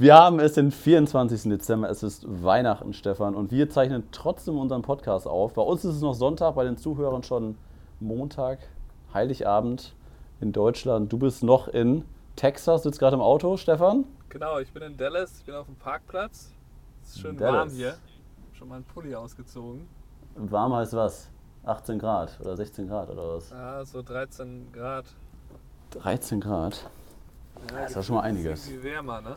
Wir haben es den 24. Dezember, es ist Weihnachten, Stefan, und wir zeichnen trotzdem unseren Podcast auf. Bei uns ist es noch Sonntag, bei den Zuhörern schon Montag, Heiligabend in Deutschland. Du bist noch in Texas, sitzt gerade im Auto, Stefan? Genau, ich bin in Dallas, ich bin auf dem Parkplatz. Es ist schön warm hier. Schon mal einen Pulli ausgezogen. Warm heißt was? 18 Grad oder 16 Grad oder was? Ja, so 13 Grad. 13 Grad? Ja, das ist ja schon mal einiges. Viel wärmer, ne?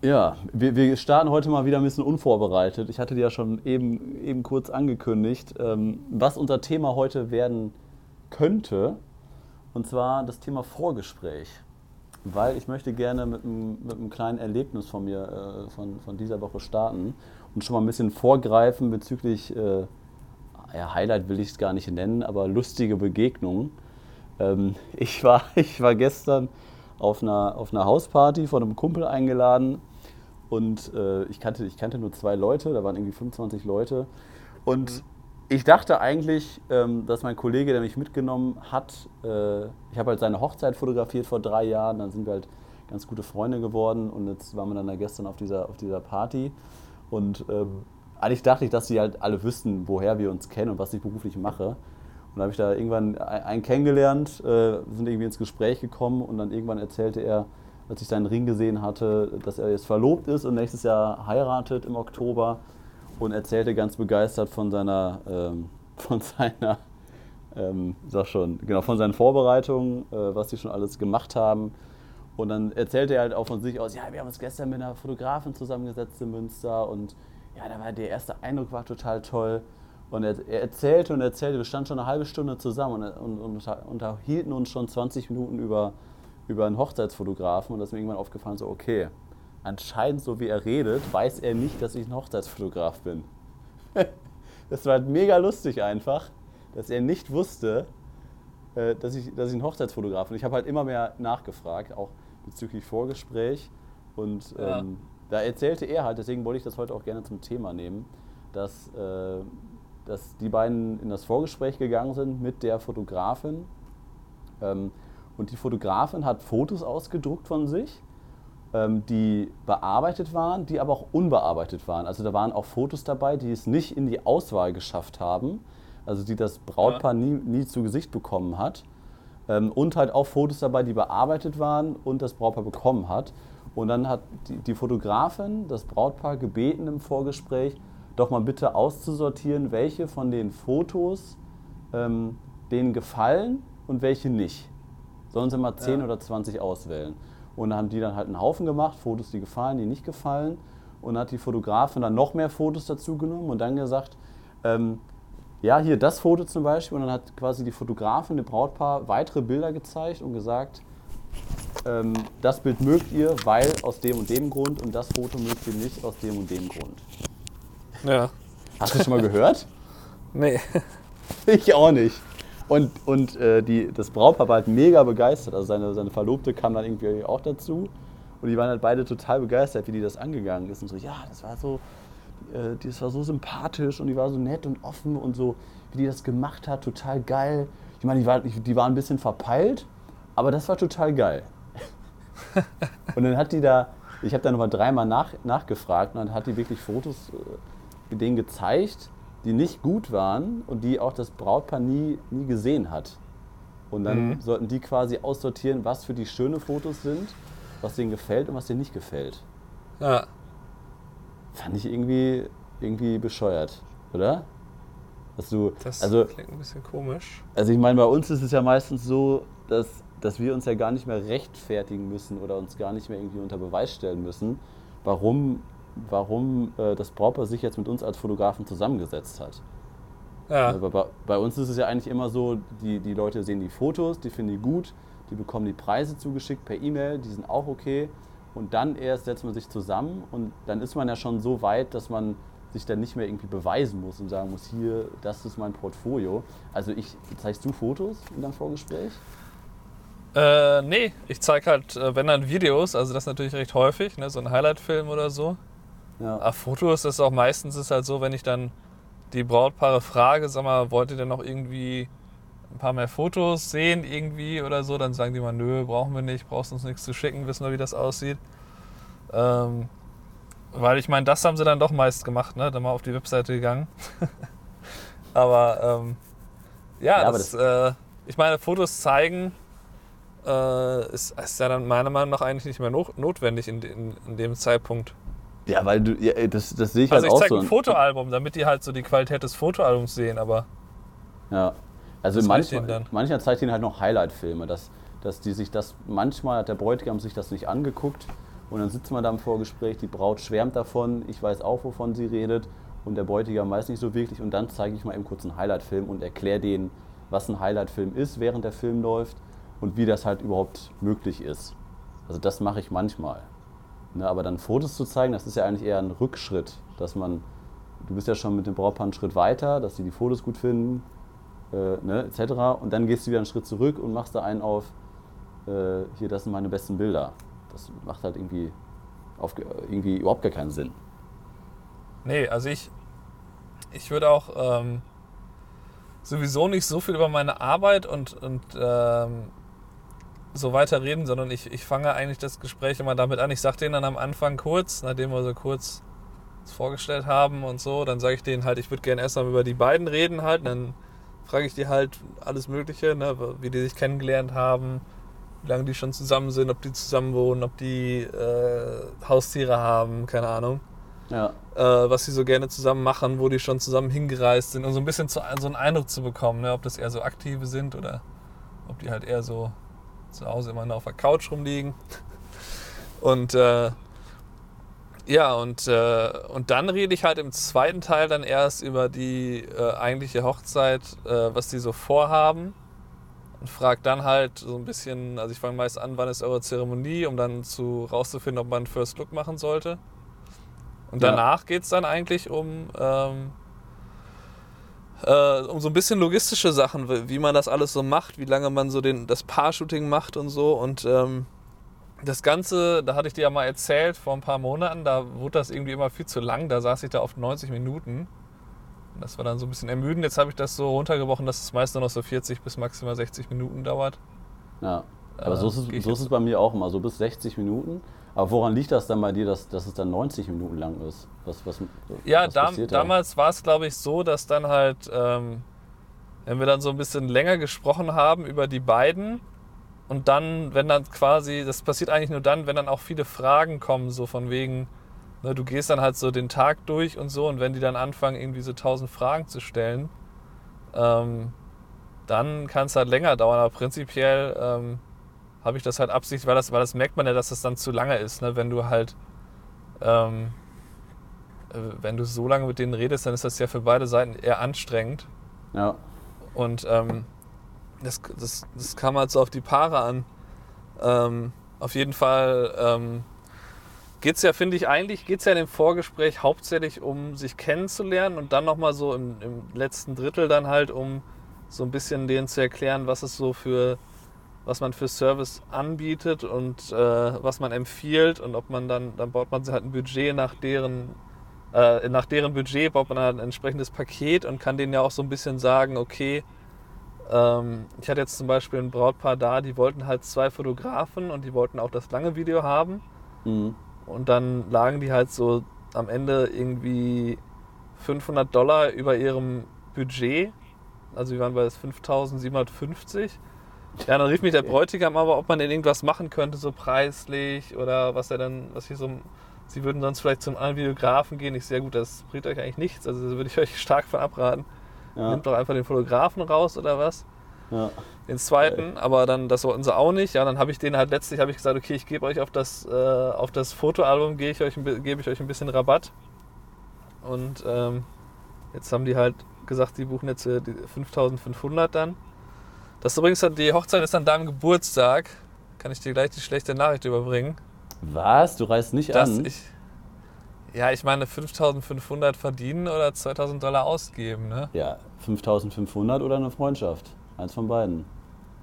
Ja, wir, wir, starten heute mal wieder ein bisschen unvorbereitet. Ich hatte dir ja schon eben, eben kurz angekündigt, ähm, was unser Thema heute werden könnte. Und zwar das Thema Vorgespräch. Weil ich möchte gerne mit einem, mit einem kleinen Erlebnis von mir äh, von, von dieser Woche starten und schon mal ein bisschen vorgreifen bezüglich, äh, ja, Highlight will ich es gar nicht nennen, aber lustige Begegnungen. Ähm, ich, war, ich war gestern auf einer, auf einer Hausparty von einem Kumpel eingeladen und äh, ich, kannte, ich kannte nur zwei Leute, da waren irgendwie 25 Leute. Und ich dachte eigentlich, ähm, dass mein Kollege, der mich mitgenommen hat, äh, ich habe halt seine Hochzeit fotografiert vor drei Jahren, dann sind wir halt ganz gute Freunde geworden und jetzt waren wir dann da gestern auf dieser, auf dieser Party. Und ähm, eigentlich dachte ich, dass sie halt alle wüssten, woher wir uns kennen und was ich beruflich mache. Dann habe ich da irgendwann einen kennengelernt, äh, sind irgendwie ins Gespräch gekommen und dann irgendwann erzählte er, als ich seinen Ring gesehen hatte, dass er jetzt verlobt ist und nächstes Jahr heiratet im Oktober und erzählte ganz begeistert von seiner, ähm, von seiner, ähm, sag schon, genau, von seinen Vorbereitungen, äh, was sie schon alles gemacht haben. Und dann erzählte er halt auch von sich aus, ja, wir haben uns gestern mit einer Fotografin zusammengesetzt in Münster und ja, da war der erste Eindruck war total toll. Und er, er erzählte und erzählte, wir standen schon eine halbe Stunde zusammen und, und, und unterhielten uns schon 20 Minuten über über einen Hochzeitsfotografen und das ist mir irgendwann aufgefallen, so okay, anscheinend so wie er redet, weiß er nicht, dass ich ein Hochzeitsfotograf bin. das war halt mega lustig einfach, dass er nicht wusste, äh, dass ich, dass ich ein Hochzeitsfotograf bin. Ich habe halt immer mehr nachgefragt, auch bezüglich Vorgespräch und ja. ähm, da erzählte er halt, deswegen wollte ich das heute auch gerne zum Thema nehmen, dass, äh, dass die beiden in das Vorgespräch gegangen sind mit der Fotografin. Ähm, und die Fotografin hat Fotos ausgedruckt von sich, ähm, die bearbeitet waren, die aber auch unbearbeitet waren. Also da waren auch Fotos dabei, die es nicht in die Auswahl geschafft haben, also die das Brautpaar ja. nie, nie zu Gesicht bekommen hat. Ähm, und halt auch Fotos dabei, die bearbeitet waren und das Brautpaar bekommen hat. Und dann hat die, die Fotografin das Brautpaar gebeten im Vorgespräch, doch mal bitte auszusortieren, welche von den Fotos ähm, denen gefallen und welche nicht. Sollen sie mal 10 ja. oder 20 auswählen. Und dann haben die dann halt einen Haufen gemacht, Fotos, die gefallen, die nicht gefallen. Und dann hat die Fotografin dann noch mehr Fotos dazu genommen und dann gesagt, ähm, ja, hier das Foto zum Beispiel. Und dann hat quasi die Fotografin dem Brautpaar weitere Bilder gezeigt und gesagt, ähm, das Bild mögt ihr, weil aus dem und dem Grund und das Foto mögt ihr nicht aus dem und dem Grund. Ja. Hast du das schon mal gehört? nee. Ich auch nicht. Und, und äh, die, das Brautpaar war halt mega begeistert. Also seine, seine Verlobte kam dann irgendwie auch dazu. Und die waren halt beide total begeistert, wie die das angegangen ist. Und so, ja, das war so, äh, das war so sympathisch und die war so nett und offen und so, wie die das gemacht hat, total geil. Ich meine, die war, die war ein bisschen verpeilt, aber das war total geil. und dann hat die da, ich habe da nochmal dreimal nach, nachgefragt und dann hat die wirklich Fotos äh, denen gezeigt die nicht gut waren und die auch das Brautpaar nie, nie gesehen hat. Und dann mhm. sollten die quasi aussortieren, was für die schöne Fotos sind, was denen gefällt und was denen nicht gefällt. Ja. Fand ich irgendwie, irgendwie bescheuert, oder? Dass du, das also, klingt ein bisschen komisch. Also ich meine, bei uns ist es ja meistens so, dass, dass wir uns ja gar nicht mehr rechtfertigen müssen oder uns gar nicht mehr irgendwie unter Beweis stellen müssen, warum warum äh, das Brautpaar sich jetzt mit uns als Fotografen zusammengesetzt hat. Ja. Aber bei, bei, uns ist es ja eigentlich immer so, die, die Leute sehen die Fotos, die finden die gut, die bekommen die Preise zugeschickt per E-Mail, die sind auch okay. Und dann erst setzt man sich zusammen und dann ist man ja schon so weit, dass man sich dann nicht mehr irgendwie beweisen muss und sagen muss, hier, das ist mein Portfolio. Also ich, zeigst du Fotos in deinem Vorgespräch? Äh, nee, ich zeige halt, äh, wenn dann Videos, also das natürlich recht häufig, ne, so ein Highlight-Film oder so. Ja. Aber Fotos ist auch meistens ist halt so, wenn ich dann die Brautpaare frage, sag mal, wollt ihr denn noch irgendwie ein paar mehr Fotos sehen irgendwie oder so, dann sagen die mal, nö, brauchen wir nicht, brauchst uns nichts zu schicken, wissen wir, wie das aussieht. Ähm, weil ich meine, das haben sie dann doch meist gemacht, ne? Dann mal auf die Webseite gegangen. aber ähm, ja, ja, das, das äh, ich meine, Fotos zeigen äh, ist, ist, ja dann meiner Meinung nach eigentlich nicht mehr no notwendig in, in, in, dem Zeitpunkt. Ja, weil du, ja, das, das sehe ich also halt auch so. Also ich zeige ein Fotoalbum, damit die halt so die Qualität des Fotoalbums sehen, aber... Ja, also manchmal, manchmal zeigt ihnen halt noch Highlight-Filme, dass, dass die sich das, manchmal hat der Bräutigam sich das nicht angeguckt und dann sitzt man da im Vorgespräch, die Braut schwärmt davon, ich weiß auch, wovon sie redet und der Bräutigam weiß nicht so wirklich und dann zeige ich mal eben kurz einen Highlight-Film und erkläre denen, was ein Highlight-Film ist, während der Film läuft und wie das halt überhaupt möglich ist. Also das mache ich manchmal. Ne, aber dann Fotos zu zeigen, das ist ja eigentlich eher ein Rückschritt, dass man, du bist ja schon mit dem Brautpaar einen Schritt weiter, dass sie die Fotos gut finden, äh, ne, etc. Und dann gehst du wieder einen Schritt zurück und machst da einen auf, äh, hier, das sind meine besten Bilder. Das macht halt irgendwie, auf, irgendwie überhaupt gar keinen Sinn. Nee, also ich, ich würde auch ähm, sowieso nicht so viel über meine Arbeit und, und ähm, so weiter reden, sondern ich, ich fange eigentlich das Gespräch immer damit an. Ich sage denen dann am Anfang kurz, nachdem wir so kurz vorgestellt haben und so, dann sage ich denen halt, ich würde gerne erst mal über die beiden reden halt. Dann frage ich die halt alles Mögliche, ne, wie die sich kennengelernt haben, wie lange die schon zusammen sind, ob die zusammen wohnen, ob die äh, Haustiere haben, keine Ahnung. Ja. Äh, was sie so gerne zusammen machen, wo die schon zusammen hingereist sind, um so ein bisschen zu, so einen Eindruck zu bekommen, ne, ob das eher so aktive sind oder ob die halt eher so zu Hause immer nur auf der Couch rumliegen. Und äh, ja, und, äh, und dann rede ich halt im zweiten Teil dann erst über die äh, eigentliche Hochzeit, äh, was die so vorhaben. Und frage dann halt so ein bisschen, also ich fange meist an, wann ist eure Zeremonie, um dann zu rauszufinden, ob man einen First Look machen sollte. Und danach ja. geht es dann eigentlich um, ähm, äh, um so ein bisschen logistische Sachen, wie man das alles so macht, wie lange man so den, das Paar-Shooting macht und so. Und ähm, das Ganze, da hatte ich dir ja mal erzählt vor ein paar Monaten, da wurde das irgendwie immer viel zu lang. Da saß ich da auf 90 Minuten. Das war dann so ein bisschen ermüdend. Jetzt habe ich das so runtergebrochen, dass es meist nur noch so 40 bis maximal 60 Minuten dauert. Ja, aber äh, so, ist es, so ist es bei mir auch immer, so bis 60 Minuten. Aber woran liegt das dann bei dir, dass, dass es dann 90 Minuten lang ist? Was, was, ja, was da, damals war es, glaube ich, so, dass dann halt, ähm, wenn wir dann so ein bisschen länger gesprochen haben über die beiden und dann, wenn dann quasi, das passiert eigentlich nur dann, wenn dann auch viele Fragen kommen, so von wegen, ne, du gehst dann halt so den Tag durch und so und wenn die dann anfangen, irgendwie so tausend Fragen zu stellen, ähm, dann kann es halt länger dauern. Aber prinzipiell ähm, habe ich das halt absichtlich, weil das, weil das merkt man ja, dass das dann zu lange ist, ne? wenn du halt, ähm, äh, wenn du so lange mit denen redest, dann ist das ja für beide Seiten eher anstrengend. Ja. Und ähm, das, das, das kam halt so auf die Paare an. Ähm, auf jeden Fall ähm, geht es ja, finde ich, eigentlich geht es ja in dem Vorgespräch hauptsächlich um sich kennenzulernen und dann nochmal so im, im letzten Drittel dann halt um so ein bisschen denen zu erklären, was es so für was man für Service anbietet und äh, was man empfiehlt und ob man dann, dann baut man halt ein Budget nach deren, äh, nach deren Budget, baut man halt ein entsprechendes Paket und kann denen ja auch so ein bisschen sagen, okay, ähm, ich hatte jetzt zum Beispiel ein Brautpaar da, die wollten halt zwei Fotografen und die wollten auch das lange Video haben. Mhm. Und dann lagen die halt so am Ende irgendwie 500 Dollar über ihrem Budget. Also wir waren bei 5750. Ja, dann rief mich der Bräutigam aber, ob man denn irgendwas machen könnte, so preislich oder was er dann, was ich so. Sie würden sonst vielleicht zum anderen Videografen gehen. Ich sehr gut, das bringt euch eigentlich nichts. Also da würde ich euch stark von abraten. Ja. Nehmt doch einfach den Fotografen raus oder was. Ja. Den zweiten, aber dann, das wollten sie auch nicht. Ja, dann habe ich den halt letztlich ich gesagt, okay, ich gebe euch auf das, äh, auf das Fotoalbum, gebe ich, euch, gebe ich euch ein bisschen Rabatt. Und ähm, jetzt haben die halt gesagt, die buchen jetzt äh, die 5500 dann. Das ist übrigens, die Hochzeit ist an deinem Geburtstag. Kann ich dir gleich die schlechte Nachricht überbringen. Was? Du reist nicht dass an? Ich, ja, ich meine 5500 verdienen oder 2000 Dollar ausgeben, ne? Ja, 5500 oder eine Freundschaft. Eins von beiden.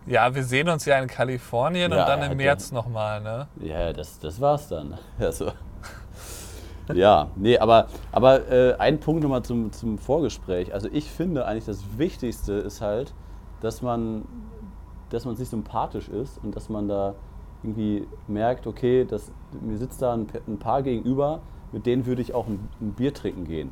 Ja, wir sehen uns ja in Kalifornien ja, und dann im März nochmal, ne? Ja, das, das war's dann. Also. ja, nee, aber, aber äh, ein Punkt nochmal zum, zum Vorgespräch. Also ich finde eigentlich das Wichtigste ist halt, dass man, dass man sich sympathisch ist und dass man da irgendwie merkt, okay, das, mir sitzt da ein, ein Paar gegenüber, mit denen würde ich auch ein, ein Bier trinken gehen.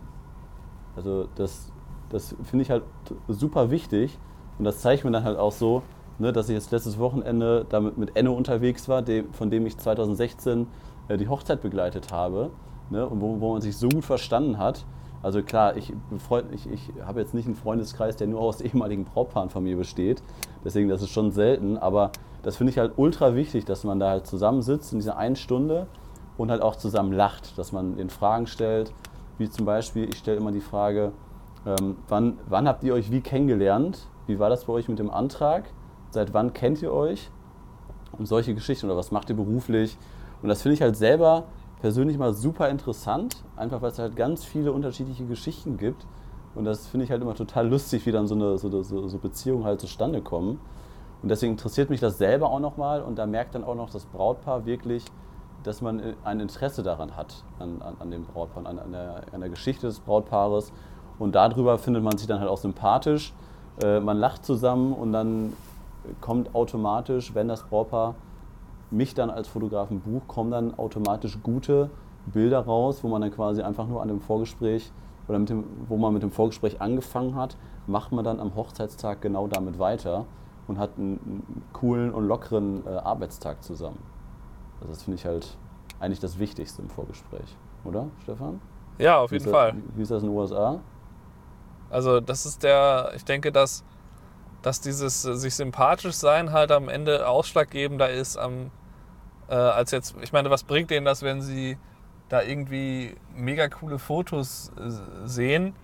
Also das, das finde ich halt super wichtig und das zeigt mir dann halt auch so, ne, dass ich jetzt letztes Wochenende damit mit Enno unterwegs war, dem, von dem ich 2016 äh, die Hochzeit begleitet habe ne, und wo, wo man sich so gut verstanden hat. Also klar, ich, ich, ich habe jetzt nicht einen Freundeskreis, der nur aus ehemaligen Brautpaaren von mir besteht. Deswegen, das ist schon selten. Aber das finde ich halt ultra wichtig, dass man da halt zusammensitzt in dieser einen Stunde und halt auch zusammen lacht, dass man den Fragen stellt. Wie zum Beispiel, ich stelle immer die Frage, ähm, wann, wann habt ihr euch wie kennengelernt? Wie war das bei euch mit dem Antrag? Seit wann kennt ihr euch? Und solche Geschichten oder was macht ihr beruflich? Und das finde ich halt selber persönlich mal super interessant, einfach weil es halt ganz viele unterschiedliche Geschichten gibt. Und das finde ich halt immer total lustig, wie dann so, eine, so, so, so Beziehungen halt zustande kommen. Und deswegen interessiert mich das selber auch nochmal und da merkt dann auch noch das Brautpaar wirklich, dass man ein Interesse daran hat, an, an, an dem Brautpaar, an, an, der, an der Geschichte des Brautpaares. Und darüber findet man sich dann halt auch sympathisch. Äh, man lacht zusammen und dann kommt automatisch, wenn das Brautpaar mich dann als Fotografen bucht, kommen dann automatisch gute Bilder raus, wo man dann quasi einfach nur an dem Vorgespräch oder mit dem, wo man mit dem Vorgespräch angefangen hat, macht man dann am Hochzeitstag genau damit weiter und hat einen, coolen und lockeren äh, Arbeitstag zusammen. Also das finde ich halt eigentlich das Wichtigste im Vorgespräch, oder Stefan? Ja, auf jeden wie Fall. wie ist das in den USA? Also das ist der, ich denke, dass, dass dieses äh, sich sympathisch sein halt am Ende ausschlaggebender ist am, äh, als jetzt, ich meine, was bringt denen das, wenn sie da irgendwie mega coole Fotos äh, sehen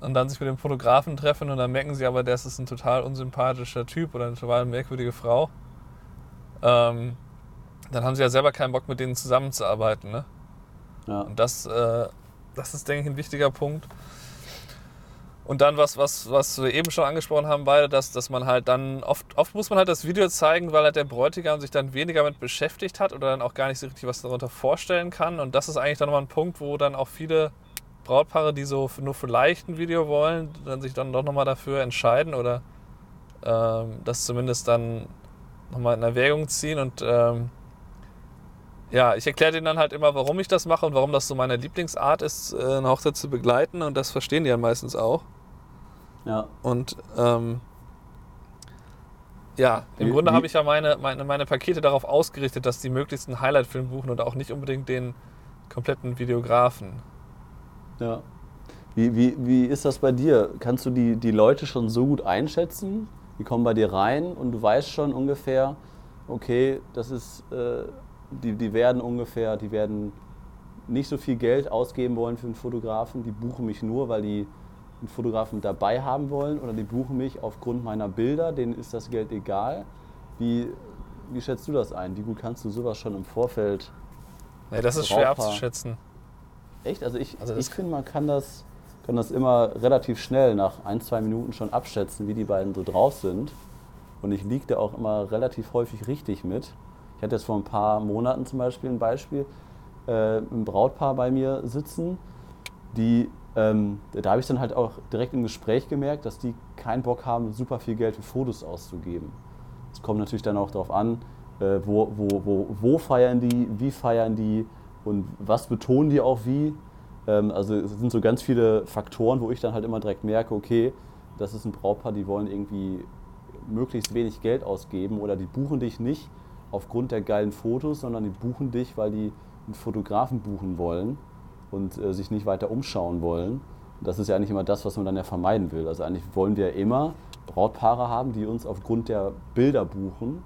und dann sich mit dem Fotografen treffen und dann merken sie aber, das ist ein total unsympathischer Typ oder eine total merkwürdige Frau. Ähm, dann haben sie ja selber keinen Bock, mit denen zusammenzuarbeiten. Ne? Ja. Und das, äh, das ist, denke ich, ein wichtiger Punkt. Und dann, was, was, was wir eben schon angesprochen haben, beide, dass, dass man halt dann, oft, oft muss man halt das Video zeigen, weil halt der Bräutigam sich dann weniger mit beschäftigt hat oder dann auch gar nicht so richtig was darunter vorstellen kann. Und das ist eigentlich dann nochmal ein Punkt, wo dann auch viele Brautpaare, die so nur vielleicht ein Video wollen, dann sich dann doch nochmal dafür entscheiden oder ähm, das zumindest dann nochmal in Erwägung ziehen. Und ähm, ja, ich erkläre denen dann halt immer, warum ich das mache und warum das so meine Lieblingsart ist, äh, eine Hochzeit zu begleiten. Und das verstehen die ja meistens auch. Ja. Und ähm, ja, im wie, Grunde habe ich ja meine, meine, meine Pakete darauf ausgerichtet, dass die möglichst einen Highlight-Film buchen und auch nicht unbedingt den kompletten Videografen. Ja. Wie, wie, wie ist das bei dir? Kannst du die, die Leute schon so gut einschätzen? Die kommen bei dir rein und du weißt schon ungefähr, okay, das ist äh, die, die werden ungefähr, die werden nicht so viel Geld ausgeben wollen für einen Fotografen. Die buchen mich nur, weil die einen Fotografen dabei haben wollen oder die buchen mich aufgrund meiner Bilder, denen ist das Geld egal. Wie, wie schätzt du das ein? Wie gut kannst du sowas schon im Vorfeld? Nee, das ist schwer abzuschätzen. Echt? Also ich, also ich finde, man kann das, kann das immer relativ schnell nach ein, zwei Minuten schon abschätzen, wie die beiden so drauf sind. Und ich liege da auch immer relativ häufig richtig mit. Ich hatte jetzt vor ein paar Monaten zum Beispiel ein Beispiel, äh, ein Brautpaar bei mir sitzen, die, ähm, da habe ich dann halt auch direkt im Gespräch gemerkt, dass die keinen Bock haben, super viel Geld für Fotos auszugeben. Es kommt natürlich dann auch darauf an, äh, wo, wo, wo, wo feiern die, wie feiern die und was betonen die auch wie. Ähm, also es sind so ganz viele Faktoren, wo ich dann halt immer direkt merke, okay, das ist ein Brautpaar, die wollen irgendwie möglichst wenig Geld ausgeben oder die buchen dich nicht, aufgrund der geilen Fotos, sondern die buchen dich, weil die einen Fotografen buchen wollen und äh, sich nicht weiter umschauen wollen. Und das ist ja eigentlich immer das, was man dann ja vermeiden will. Also eigentlich wollen wir immer Brautpaare haben, die uns aufgrund der Bilder buchen,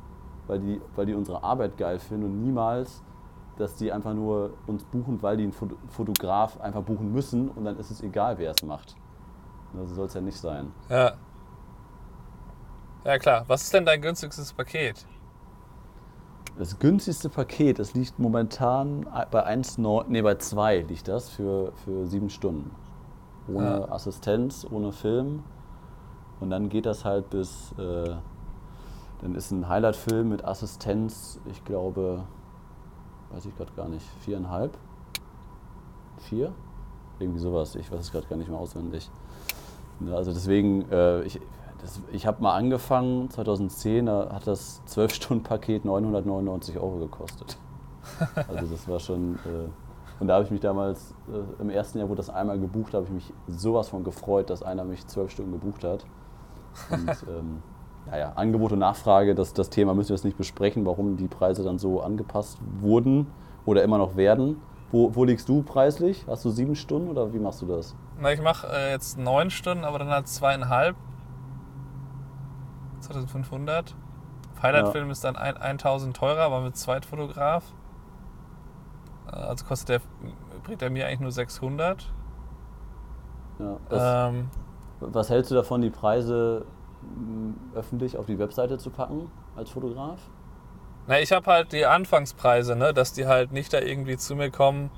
weil die, weil die unsere Arbeit geil finden und niemals, dass die einfach nur uns buchen, weil die einen Fotograf einfach buchen müssen und dann ist es egal, wer es macht. So also soll es ja nicht sein. Ja. Ja klar. Was ist denn dein günstigstes Paket? Das günstigste Paket, das liegt momentan bei 1,9, nee, bei 2 liegt das für, für sieben Stunden. Ohne ja. Assistenz, ohne Film. Und dann geht das halt bis, äh, dann ist ein Highlight-Film mit Assistenz, ich glaube, weiß ich gerade gar nicht, viereinhalb? Vier? Irgendwie sowas, ich weiß es gerade gar nicht mehr auswendig. Also deswegen, äh, ich, ich habe mal angefangen, 2010, da hat das 12-Stunden-Paket 999 Euro gekostet. Also das war schon... Äh, und da habe ich mich damals, äh, im ersten Jahr, wo das einmal gebucht habe, ich mich sowas von gefreut, dass einer mich zwölf Stunden gebucht hat. Und ähm, naja, Angebot und Nachfrage, das, das Thema müssen wir jetzt nicht besprechen, warum die Preise dann so angepasst wurden oder immer noch werden. Wo, wo liegst du preislich? Hast du sieben Stunden oder wie machst du das? Na, ich mache äh, jetzt neun Stunden, aber dann halt zweieinhalb. 2500. Highlight-Film ja. ist dann ein, 1000 teurer, aber mit Zweitfotograf. Äh, also kostet der, bringt er mir eigentlich nur 600. Ja, ähm, was hältst du davon, die Preise öffentlich auf die Webseite zu packen als Fotograf? Na, ich habe halt die Anfangspreise, ne, dass die halt nicht da irgendwie zu mir kommen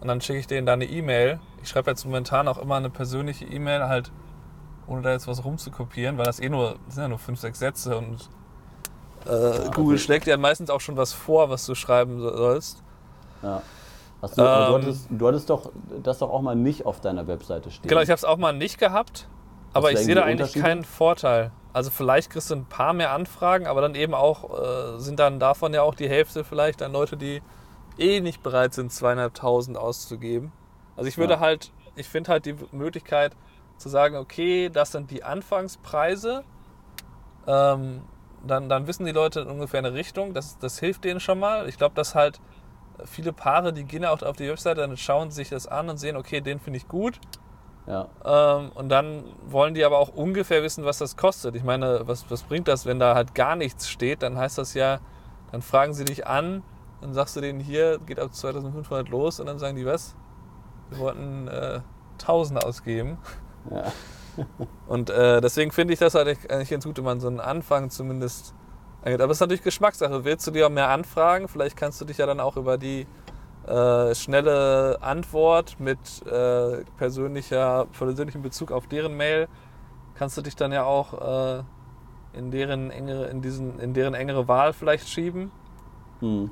und dann schicke ich denen da eine E-Mail. Ich schreibe jetzt momentan auch immer eine persönliche E-Mail, halt ohne da jetzt was rumzukopieren, weil das eh nur, das sind ja nur fünf, sechs Sätze und äh, ja, Google also schlägt dir meistens auch schon was vor, was du schreiben sollst. Ja. Hast du, ähm, du, hattest, du hattest doch das doch auch mal nicht auf deiner Webseite stehen. Genau, ich habe es auch mal nicht gehabt, aber ich sehe da eigentlich keinen Vorteil. Also vielleicht kriegst du ein paar mehr Anfragen, aber dann eben auch äh, sind dann davon ja auch die Hälfte vielleicht dann Leute, die eh nicht bereit sind, zweieinhalbtausend auszugeben. Also ich würde ja. halt, ich finde halt die Möglichkeit zu sagen, okay, das sind die Anfangspreise. Ähm, dann, dann wissen die Leute ungefähr eine Richtung. Das, das hilft denen schon mal. Ich glaube, dass halt viele Paare, die gehen auch auf die Webseite, dann schauen sich das an und sehen, okay, den finde ich gut. Ja. Ähm, und dann wollen die aber auch ungefähr wissen, was das kostet. Ich meine, was, was bringt das, wenn da halt gar nichts steht? Dann heißt das ja, dann fragen sie dich an, dann sagst du denen hier, geht ab 2500 los und dann sagen die, was? Wir wollten äh, 1000 ausgeben. Ja. und äh, deswegen finde ich das halt eigentlich ganz gut, wenn man so einen Anfang zumindest angeht. Aber es ist natürlich Geschmackssache. Willst du dir auch mehr anfragen? Vielleicht kannst du dich ja dann auch über die äh, schnelle Antwort mit äh, persönlicher, persönlichem Bezug auf deren Mail, kannst du dich dann ja auch äh, in, deren engere, in, diesen, in deren engere Wahl vielleicht schieben. Hm.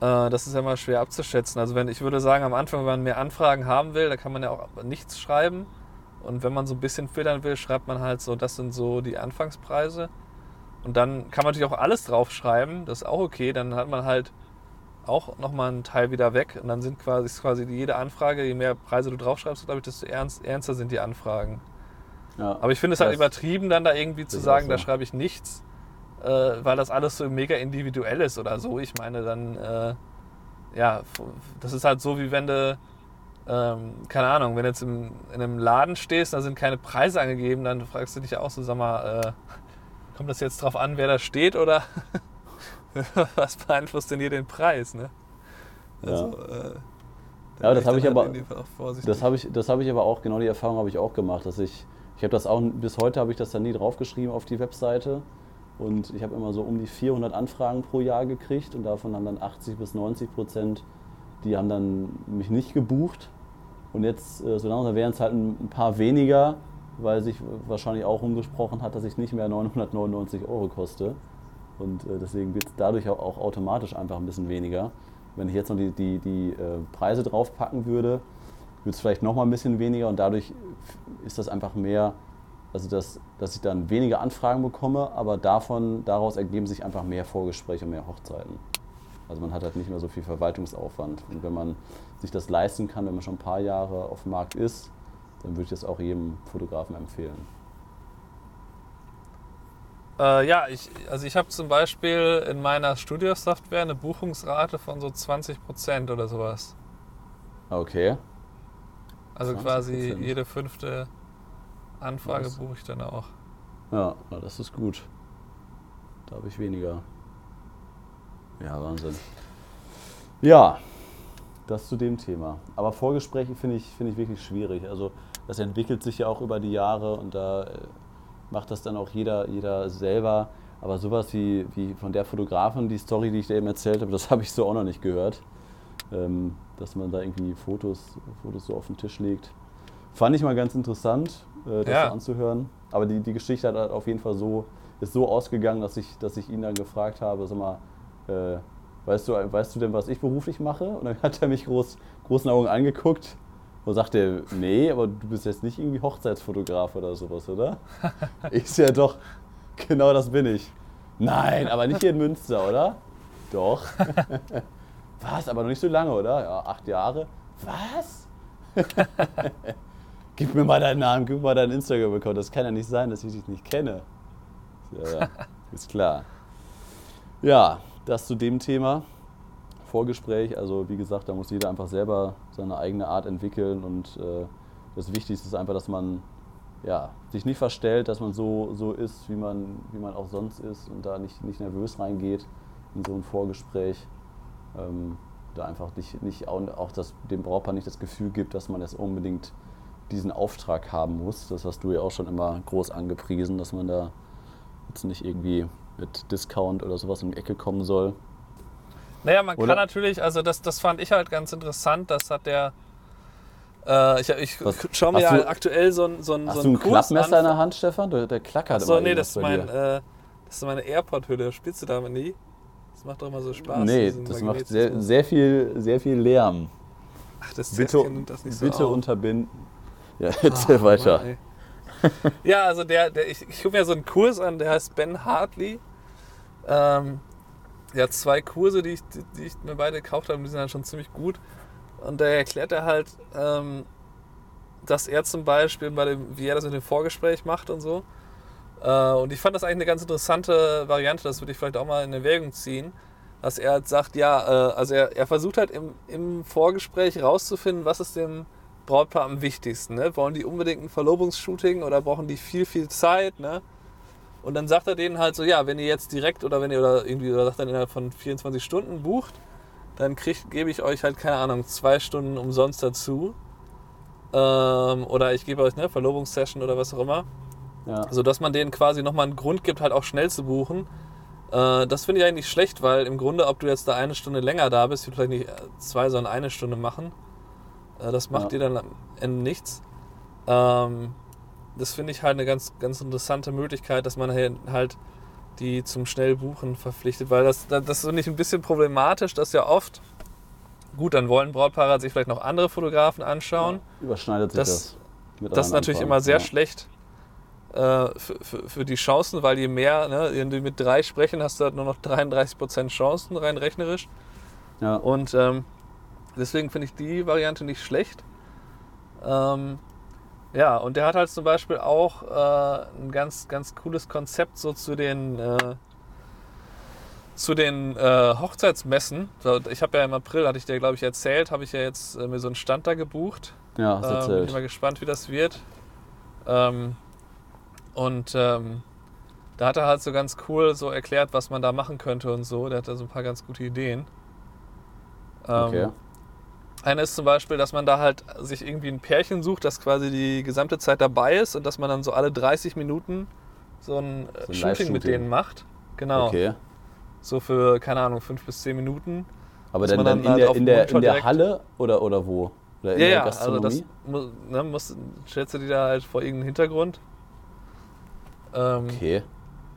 Äh, das ist ja mal schwer abzuschätzen. Also wenn ich würde sagen, am Anfang, wenn man mehr Anfragen haben will, da kann man ja auch nichts schreiben. Und wenn man so ein bisschen filtern will, schreibt man halt so, das sind so die Anfangspreise. Und dann kann man natürlich auch alles draufschreiben, das ist auch okay. Dann hat man halt auch nochmal einen Teil wieder weg. Und dann sind quasi, ist quasi jede Anfrage, je mehr Preise du draufschreibst, glaube ich, desto ernst, ernster sind die Anfragen. Ja, Aber ich finde es halt übertrieben, dann da irgendwie zu sagen, so. da schreibe ich nichts, äh, weil das alles so mega individuell ist oder so. Ich meine, dann, äh, ja, das ist halt so, wie wenn du, ähm, keine Ahnung, wenn du jetzt im, in einem Laden stehst, da sind keine Preise angegeben, dann fragst du dich auch so, sag mal, äh, kommt das jetzt drauf an, wer da steht oder was beeinflusst denn hier den Preis, ne? Also, ja. Äh, ja, das habe ich halt aber das habe ich das habe ich aber auch genau die Erfahrung habe ich auch gemacht, dass ich ich habe das auch bis heute habe ich das dann nie draufgeschrieben auf die Webseite und ich habe immer so um die 400 Anfragen pro Jahr gekriegt und davon haben dann 80 bis 90 Prozent die haben dann mich nicht gebucht und jetzt äh, so langsam wären es halt ein paar weniger, weil sich wahrscheinlich auch umgesprochen hat, dass ich nicht mehr 999 Euro koste. Und äh, deswegen wird es dadurch auch, automatisch einfach ein bisschen weniger. Wenn ich jetzt noch die, die, die äh, Preise draufpacken würde, würde es vielleicht noch mal ein bisschen weniger und dadurch ist das einfach mehr, also dass, dass ich dann weniger Anfragen bekomme, aber davon, daraus ergeben sich einfach mehr Vorgespräche und mehr Hochzeiten. Also man hat halt nicht mehr so viel Verwaltungsaufwand. Und wenn man sich das leisten kann, wenn man schon ein paar Jahre auf dem Markt ist, dann würde ich das auch jedem Fotografen empfehlen. Äh, ja, ich, also ich habe zum Beispiel in meiner Studio-Software eine Buchungsrate von so 20% oder sowas. Okay. Also 20%. quasi jede fünfte Anfrage Was? buche ich dann auch. Ja, das ist gut. Da habe ich weniger. Ja, Wahnsinn. Ja, das zu dem Thema. Aber Vorgespräche finde ich, find ich wirklich schwierig. Also das entwickelt sich ja auch über die Jahre und da äh, macht das dann auch jeder, jeder selber. Aber sowas wie, wie von der Fotografin, die Story, die ich dir eben erzählt habe, das habe ich so auch noch nicht gehört. Ähm, dass man da irgendwie Fotos, Fotos so auf den Tisch legt. Fand ich mal ganz interessant, äh, das ja. anzuhören. Aber die, die Geschichte hat auf jeden Fall so, ist so ausgegangen, dass ich, dass ich ihn dann gefragt habe, sag mal, äh, weißt, du, weißt du denn, was ich beruflich mache? Und dann hat er mich groß, großen Augen angeguckt Und sagt er, nee, aber du bist jetzt nicht irgendwie Hochzeitsfotograf oder sowas, oder? ich ja doch, genau das bin ich. Nein, aber nicht hier in Münster, oder? Doch. Was? Aber noch nicht so lange, oder? Ja, acht Jahre. Was? gib mir mal deinen Namen, gib mir mal deinen Instagram-Account. Das kann ja nicht sein, dass ich dich nicht kenne. Ja, ist klar. Ja, das zu dem Thema. Vorgespräch. Also wie gesagt, da muss jeder einfach selber seine eigene Art entwickeln und äh, das Wichtigste ist einfach, dass man ja, sich nicht verstellt, dass man so, so ist, wie man, wie man auch sonst ist und da nicht, nicht nervös reingeht in so ein Vorgespräch. Ähm, da einfach nicht, nicht auch, das, dem Brautpaar nicht das Gefühl gibt, dass man jetzt unbedingt diesen Auftrag haben muss. Das hast du ja auch schon immer groß angepriesen, dass man da jetzt nicht irgendwie mit Discount oder sowas in die Ecke kommen soll. Naja, man oder? kann natürlich, also das, das fand ich halt ganz interessant, das hat der, äh, ich, ich schaue mir ja aktuell so ein so ein Hast so ein du ein Klappmesser in der Hand, Stefan? Der, der klackert Achso, nee, das ist, mein, äh, das ist meine Airpod-Hülle. Spielst du damit nie? Das macht doch immer so Spaß. Nee, das macht sehr, sehr, viel, sehr viel Lärm. Ach, das bitte, das nicht so Bitte auf. unterbinden. Ja, erzähl ah, weiter. Mann, ja, also der, der ich, ich gucke mir so einen Kurs an, der heißt Ben Hartley. Ähm, der hat zwei Kurse, die ich, die, die ich mir beide gekauft habe, die sind halt schon ziemlich gut. Und da erklärt er halt, ähm, dass er zum Beispiel bei dem, wie er das in dem Vorgespräch macht und so. Äh, und ich fand das eigentlich eine ganz interessante Variante, das würde ich vielleicht auch mal in Erwägung ziehen, dass er halt sagt, ja, äh, also er, er versucht halt im, im Vorgespräch rauszufinden, was ist dem Brautpaar am wichtigsten. Ne? Wollen die unbedingt ein Verlobungsshooting oder brauchen die viel, viel Zeit? Ne? Und dann sagt er denen halt so, ja, wenn ihr jetzt direkt oder wenn ihr oder irgendwie oder sagt dann innerhalb von 24 Stunden bucht, dann kriegt, gebe ich euch halt, keine Ahnung, zwei Stunden umsonst dazu. Ähm, oder ich gebe euch eine Verlobungssession oder was auch immer. Ja. Sodass man denen quasi nochmal einen Grund gibt, halt auch schnell zu buchen. Äh, das finde ich eigentlich schlecht, weil im Grunde, ob du jetzt da eine Stunde länger da bist, ich will vielleicht nicht zwei, sondern eine Stunde machen. Äh, das macht ja. dir dann am Ende nichts. Ähm, das finde ich halt eine ganz, ganz interessante Möglichkeit, dass man halt die zum Schnellbuchen verpflichtet, weil das, das, finde ich ein bisschen problematisch, dass ja oft, gut, dann wollen Brautpaare sich vielleicht noch andere Fotografen anschauen. Ja, überschneidet sich das. Das, das ist natürlich Anfragen. immer sehr ja. schlecht äh, für, für, für, die Chancen, weil je mehr, ne, wenn du mit drei sprechen, hast du halt nur noch 33% Chancen, rein rechnerisch. Ja. Und ähm, deswegen finde ich die Variante nicht schlecht. Ähm, ja, und der hat halt zum Beispiel auch äh, ein ganz, ganz cooles Konzept so zu den, äh, zu den äh, Hochzeitsmessen. Ich habe ja im April, hatte ich dir glaube ich erzählt, habe ich ja jetzt äh, mir so einen Stand da gebucht. Ja, hast ähm, erzählt. Bin mal gespannt, wie das wird. Ähm, und ähm, da hat er halt so ganz cool so erklärt, was man da machen könnte und so. Der hat da so ein paar ganz gute Ideen. Ähm, okay. Eine ist zum Beispiel, dass man da halt sich irgendwie ein Pärchen sucht, das quasi die gesamte Zeit dabei ist und dass man dann so alle 30 Minuten so ein, so ein Shooting mit denen macht. Genau. Okay. So für, keine Ahnung, fünf bis zehn Minuten. Aber dann, dann, in, halt der, in, der, in der Halle oder, oder wo? Oder in ja, der also das ne, muss, stellst du die da halt vor irgendeinem Hintergrund. Ähm, okay.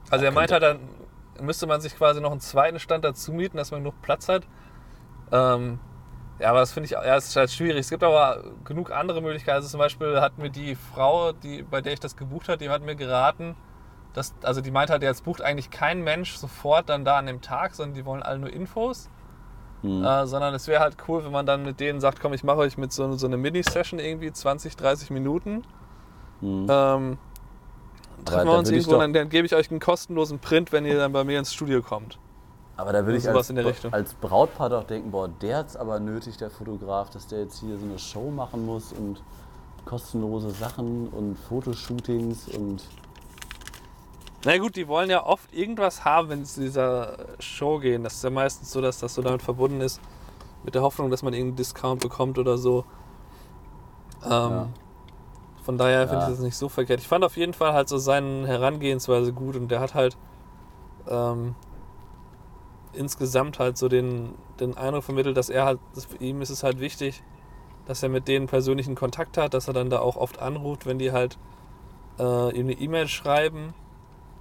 Also er meint halt, dann müsste man sich quasi noch einen zweiten Stand dazu mieten, dass man genug Platz hat. Ähm, ja, aber das finde ich, ja, ist halt schwierig. Es gibt aber genug andere Möglichkeiten. Also zum Beispiel hat mir die Frau, die, bei der ich das gebucht habe, die hat mir geraten, dass, also die meint halt, jetzt bucht eigentlich kein Mensch sofort dann da an dem Tag, sondern die wollen alle nur Infos. Mhm. Äh, sondern es wäre halt cool, wenn man dann mit denen sagt, komm, ich mache euch mit so, so eine Mini-Session irgendwie 20, 30 Minuten. Mhm. Ähm, treffen wir uns irgendwo und dann, dann gebe ich euch einen kostenlosen Print, wenn ihr dann bei mir ins Studio kommt. Aber da würde ich als, als, Brautpaar doch denken, boah, der hat es aber nötig, der Fotograf, dass der jetzt hier so eine Show machen muss und kostenlose Sachen und Fotoshootings und. Na gut, die wollen ja oft irgendwas haben, wenn sie zu dieser Show gehen. Das ist ja meistens so, dass das so damit verbunden ist, mit der Hoffnung, dass man irgendeinen Discount bekommt oder so. Ähm, ja. Von daher ja. finde ich das nicht so verkehrt. Ich fand auf jeden Fall halt so seine Herangehensweise gut und der hat halt. Ähm, insgesamt halt so den, den Eindruck vermittelt, dass er halt, dass für ihn ist es halt wichtig, dass er mit denen persönlichen Kontakt hat, dass er dann da auch oft anruft, wenn die halt äh, ihm eine E-Mail schreiben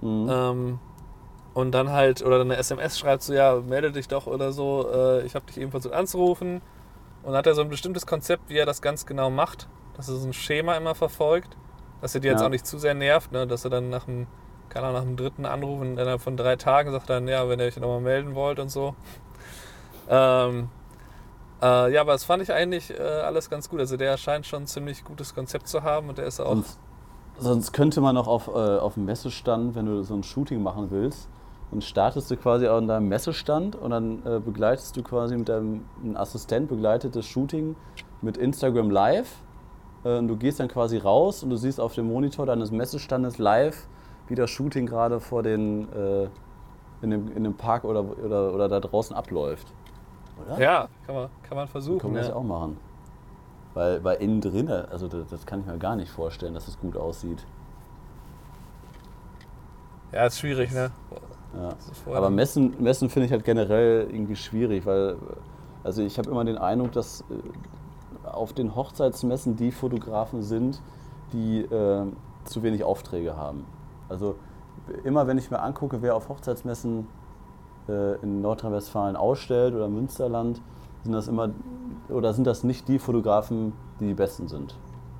mhm. ähm, und dann halt oder eine SMS schreibt, so ja, melde dich doch oder so, äh, ich habe dich eben versucht anzurufen und hat er so ein bestimmtes Konzept, wie er das ganz genau macht, dass er so ein Schema immer verfolgt, dass er dir jetzt ja. auch nicht zu sehr nervt, ne? dass er dann nach dem, keine Ahnung, nach dem dritten Anruf innerhalb von drei Tagen sagt dann, ja, wenn ihr euch nochmal melden wollt und so. Ähm, äh, ja, aber das fand ich eigentlich äh, alles ganz gut. Also der scheint schon ein ziemlich gutes Konzept zu haben und der ist auch. Sonst, sonst könnte man auch auf, äh, auf dem Messestand, wenn du so ein Shooting machen willst, dann startest du quasi an deinem Messestand und dann äh, begleitest du quasi mit deinem Assistent begleitet das Shooting mit Instagram Live. Äh, und du gehst dann quasi raus und du siehst auf dem Monitor deines Messestandes live, das Shooting gerade vor den äh, in dem, in dem Park oder, oder, oder da draußen abläuft. Oder? Ja, kann man, kann man versuchen. Können wir ja. das auch machen. Weil, weil innen drin, also das, das, kann ich mir gar nicht vorstellen, dass es gut aussieht. Ja, ist schwierig, ne? Ja. Aber Messen, Messen finde ich halt generell irgendwie schwierig, weil also ich habe immer den Eindruck, dass äh, auf den Hochzeitsmessen die Fotografen sind, die äh, zu wenig Aufträge haben. Also immer wenn ich mir angucke, wer auf Hochzeitsmessen äh, in Nordrhein-Westfalen ausstellt oder Münsterland, sind das immer oder sind das nicht die Fotografen, die die besten sind.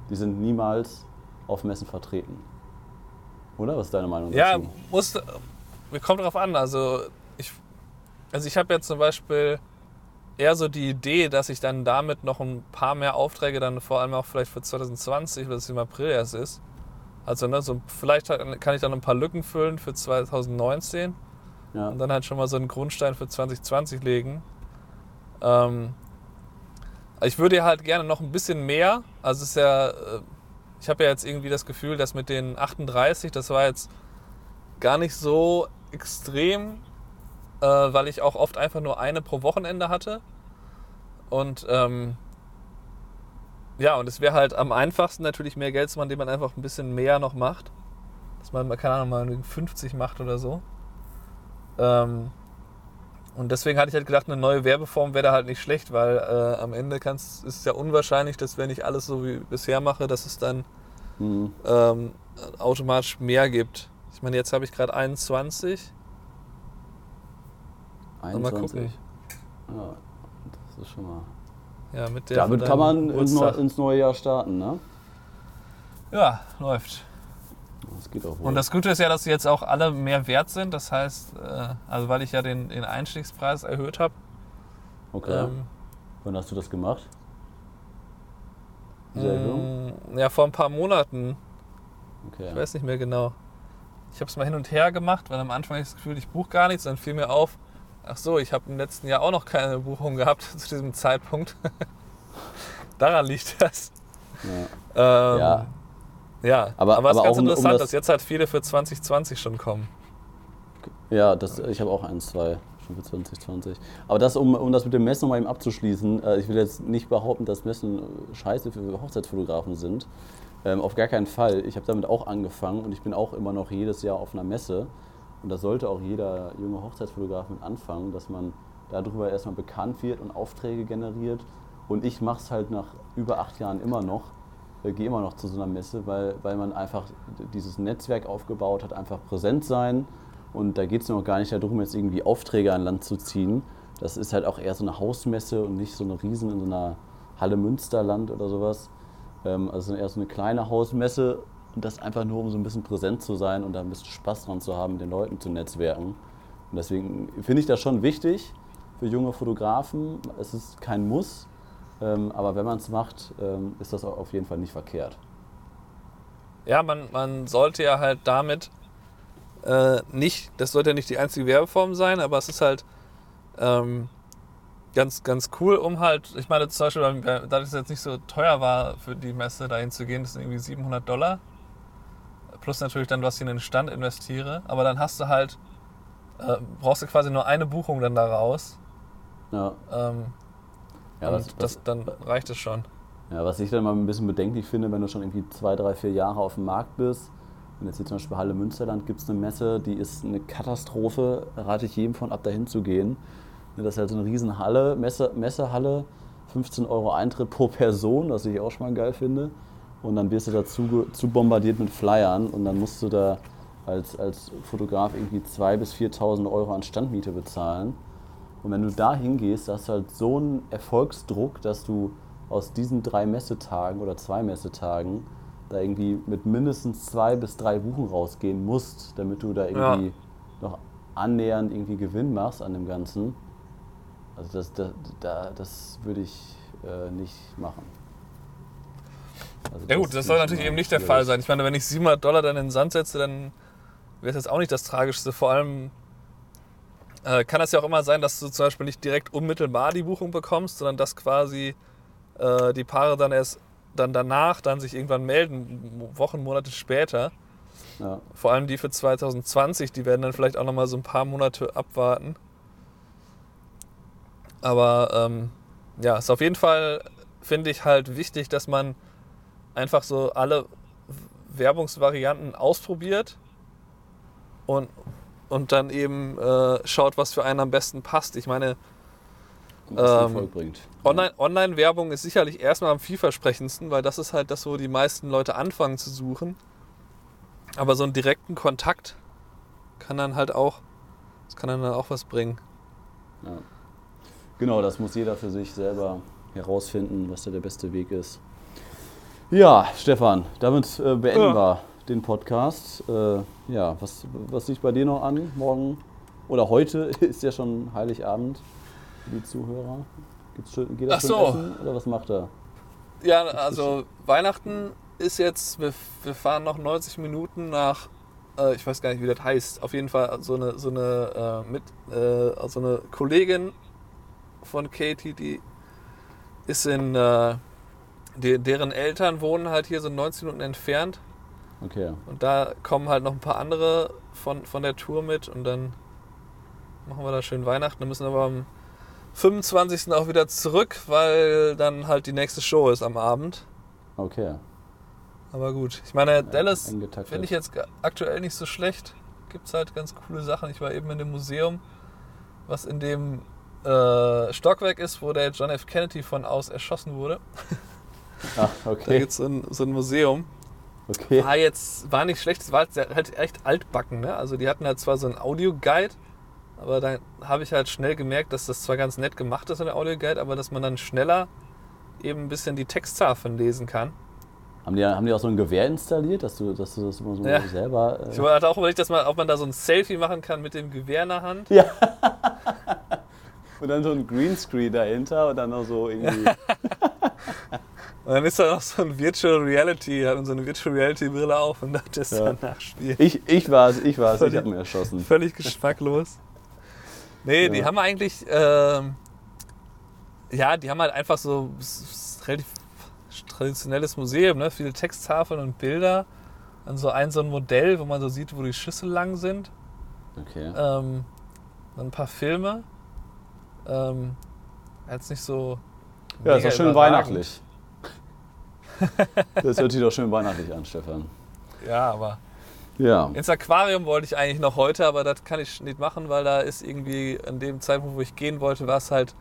Die sind niemals auf Messen vertreten. Oder? Was ist deine Meinung dazu? Ja, muss, kommt drauf an. Also ich, also ich habe jetzt zum Beispiel eher so die Idee, dass ich dann damit noch ein paar mehr Aufträge dann vor allem auch vielleicht für 2020, weil es im April erst ist. Also ne, so vielleicht kann ich dann ein paar Lücken füllen für 2019 ja. und dann halt schon mal so einen Grundstein für 2020 legen. Ähm, ich würde ja halt gerne noch ein bisschen mehr. Also es ist ja, äh, ich habe ja jetzt irgendwie das Gefühl, dass mit den 38, das war jetzt gar nicht so extrem, äh, weil ich auch oft einfach nur eine pro Wochenende hatte. Und ähm, ja, und es wäre halt am einfachsten natürlich mehr Geld zu machen, indem man einfach ein bisschen mehr noch macht. Dass man, keine Ahnung, mal 50 macht oder so. Ähm, und deswegen hatte ich halt gedacht, eine neue Werbeform wäre da halt nicht schlecht, weil äh, am Ende ist es ja unwahrscheinlich, dass wenn ich alles so wie bisher mache, dass es dann mhm. ähm, automatisch mehr gibt. Ich meine, jetzt habe ich gerade 21. 21. Mal gucken. Ja, das ist schon mal. Ja, mit der Damit kann man ins neue Jahr starten, ne? Ja, läuft. Das geht auch wohl. Und das Gute ist ja, dass sie jetzt auch alle mehr wert sind. Das heißt, äh, also weil ich ja den, den Einstiegspreis erhöht habe. Okay. Ähm, Wann hast du das gemacht? Diese Erhöhung? Mm, ja, vor ein paar Monaten. Okay. Ich weiß nicht mehr genau. Ich habe es mal hin und her gemacht, weil am Anfang hatte ich das Gefühl, ich buche gar nichts. Dann fiel mir auf, ach so, ich habe im letzten Jahr auch noch keine Buchung gehabt zu diesem Zeitpunkt. Daran liegt das. Ja. Ähm, ja. ja. aber, aber es ist ganz interessant, um das dass jetzt halt viele für 2020 schon kommen. Ja, das, ich habe auch eins, zwei schon für 2020. Aber das, um, um das mit dem Messen nochmal eben abzuschließen, äh, ich will jetzt nicht behaupten, dass Messen scheiße für Hochzeitsfotografen sind. Ähm, auf gar keinen Fall. Ich habe damit auch angefangen und ich bin auch immer noch jedes Jahr auf einer Messe. Und da sollte auch jeder junge Hochzeitsfotograf mit anfangen, dass man darüber erstmal bekannt wird und Aufträge generiert. Und ich mache es halt nach über acht Jahren immer noch, äh, gehe immer noch zu so einer Messe, weil, weil man einfach dieses Netzwerk aufgebaut hat, einfach präsent sein. Und da geht es mir auch gar nicht darum, jetzt irgendwie Aufträge an Land zu ziehen. Das ist halt auch eher so eine Hausmesse und nicht so eine Riesen in so einer Halle Münsterland oder sowas. Ähm, also eher so eine kleine Hausmesse und das einfach nur, um so ein bisschen präsent zu sein und da ein bisschen Spaß dran zu haben, mit den Leuten zu netzwerken. Und deswegen finde ich das schon wichtig für junge Fotografen. Es ist kein Muss, ähm, aber wenn man es macht, ähm, ist das auf jeden Fall nicht verkehrt. Ja, man, man sollte ja halt damit äh, nicht, das sollte ja nicht die einzige Werbeform sein, aber es ist halt ähm, ganz, ganz cool, um halt, ich meine zum Beispiel, dadurch, es jetzt nicht so teuer war für die Messe dahin zu gehen, das sind irgendwie 700 Dollar. Plus natürlich dann, was ich in den Stand investiere. Aber dann hast du halt, äh, brauchst du quasi nur eine Buchung dann da raus. Ja. Ähm, ja, das, was, dann reicht es schon. Ja, was ich dann mal ein bisschen bedenklich finde, wenn du schon irgendwie zwei, drei, vier Jahre auf dem Markt bist. Und jetzt hier zum Beispiel Halle Münsterland gibt es eine Messe, die ist eine Katastrophe. Rate ich jedem von ab, dahin zu gehen. Das ist halt so eine riesen Halle, Messe, Messehalle, 15 Euro Eintritt pro Person, was ich auch schon mal geil finde. Und dann wirst du dazu zu bombardiert mit Flyern und dann musst du da als, als Fotograf irgendwie 2.000 bis 4.000 Euro an Standmiete bezahlen. Und wenn du da hingehst, hast du halt so einen Erfolgsdruck, dass du aus diesen drei Messetagen oder zwei Messetagen da irgendwie mit mindestens zwei bis drei Buchen rausgehen musst, damit du da irgendwie ja. noch annähernd irgendwie Gewinn machst an dem Ganzen. Also das, das, das, das würde ich äh, nicht machen. Also ja gut, das soll natürlich eben nicht der Fall sein. Ich meine, wenn ich 700 Dollar dann in den Sand setze, dann wäre es jetzt auch nicht das Tragischste. Vor allem äh, kann das ja auch immer sein, dass du zum Beispiel nicht direkt unmittelbar die Buchung bekommst, sondern dass quasi äh, die Paare dann erst dann danach dann sich irgendwann melden, Wochen, Monate später. Ja. Vor allem die für 2020, die werden dann vielleicht auch nochmal so ein paar Monate abwarten. Aber ähm, ja, ist auf jeden Fall, finde ich halt wichtig, dass man einfach so alle Werbungsvarianten ausprobiert und, und dann eben äh, schaut, was für einen am besten passt. Ich meine, ähm, Online-Werbung ist sicherlich erstmal am vielversprechendsten, weil das ist halt das, wo die meisten Leute anfangen zu suchen. Aber so einen direkten Kontakt kann dann halt auch, das kann dann auch was bringen. Ja. Genau, das muss jeder für sich selber herausfinden, was da der beste Weg ist. Ja, Stefan, damit äh, beenden ja. wir den Podcast. Äh, ja, was, was liegt bei dir noch an? Morgen oder heute ist ja schon Heiligabend für die Zuhörer. Geht's schon, geht das Ach so. Essen oder was macht er? Ja, also Weihnachten ist jetzt, wir, wir fahren noch 90 Minuten nach, äh, ich weiß gar nicht, wie das heißt. Auf jeden Fall so eine, so eine, äh, mit, äh, so eine Kollegin von Katie, die ist in, äh, die, deren Eltern wohnen halt hier so 90 Minuten entfernt. Okay. Und da kommen halt noch ein paar andere von, von der Tour mit und dann machen wir da schön Weihnachten. Dann müssen wir aber am 25. auch wieder zurück, weil dann halt die nächste Show ist am Abend. Okay. Aber gut. Ich meine, Dallas finde ich jetzt aktuell nicht so schlecht. Gibt es halt ganz coole Sachen. Ich war eben in dem Museum, was in dem äh, Stockwerk ist, wo der John F. Kennedy von aus erschossen wurde. Ach, okay. Da gibt es so, ein, so ein Museum. Okay. War jetzt, war nicht schlecht, es war halt echt altbacken. Ne? Also die hatten halt zwar so einen Audio-Guide, aber dann habe ich halt schnell gemerkt, dass das zwar ganz nett gemacht ist, so der Audio-Guide, aber dass man dann schneller eben ein bisschen die Texttafeln lesen kann. Haben die, haben die auch so ein Gewehr installiert, dass du, dass du das immer so ja. selber. Äh ich hatte auch überlegt, dass man, ob man da so ein Selfie machen kann mit dem Gewehr in der Hand. Ja. und dann so ein Greenscreen dahinter und dann noch so irgendwie. Und dann ist da noch so ein Virtual Reality, hat so eine Virtual Reality Brille auf und das ja. dann nachspielt. Ich, ich war es, ich war es, ich habe mir erschossen. Völlig geschmacklos. Nee, ja. die haben eigentlich, ähm, ja, die haben halt einfach so relativ traditionelles Museum, ne? viele Texttafeln und Bilder. Dann so ein so ein Modell, wo man so sieht, wo die Schüsse lang sind. Okay. Ähm, dann ein paar Filme. Ähm, jetzt nicht so. Ja, ist doch schön weihnachtlich. das hört sich doch schön weihnachtlich an, Stefan. Ja, aber. Ja. Ins Aquarium wollte ich eigentlich noch heute, aber das kann ich nicht machen, weil da ist irgendwie an dem Zeitpunkt, wo ich gehen wollte, war es halt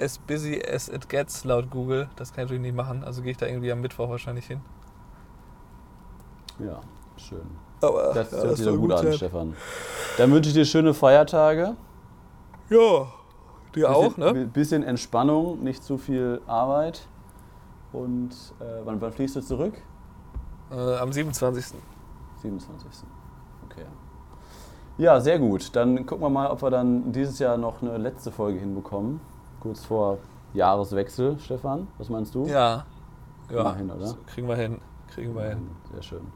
as busy as it gets laut Google. Das kann ich natürlich nicht machen. Also gehe ich da irgendwie am Mittwoch wahrscheinlich hin. Ja, schön. Aber das hört sich doch gut, gut an, Stefan. Dann wünsche ich dir schöne Feiertage. Ja, dir bisschen, auch, ne? Bisschen Entspannung, nicht zu viel Arbeit. Und äh, wann, wann fliegst du zurück? Äh, am 27. 27. Okay. Ja, sehr gut. Dann gucken wir mal, ob wir dann dieses Jahr noch eine letzte Folge hinbekommen. Kurz vor Jahreswechsel, Stefan. Was meinst du? Ja. Ja, hin, oder? Kriegen wir hin. Kriegen wir hin. Sehr schön.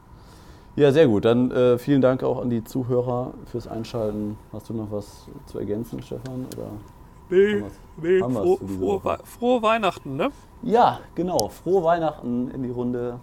Ja, sehr gut. Dann äh, vielen Dank auch an die Zuhörer fürs Einschalten. Hast du noch was zu ergänzen, Stefan? Oder nee, nee. Froh, frohe, frohe Weihnachten, ne? Ja, genau. Frohe Weihnachten in die Runde.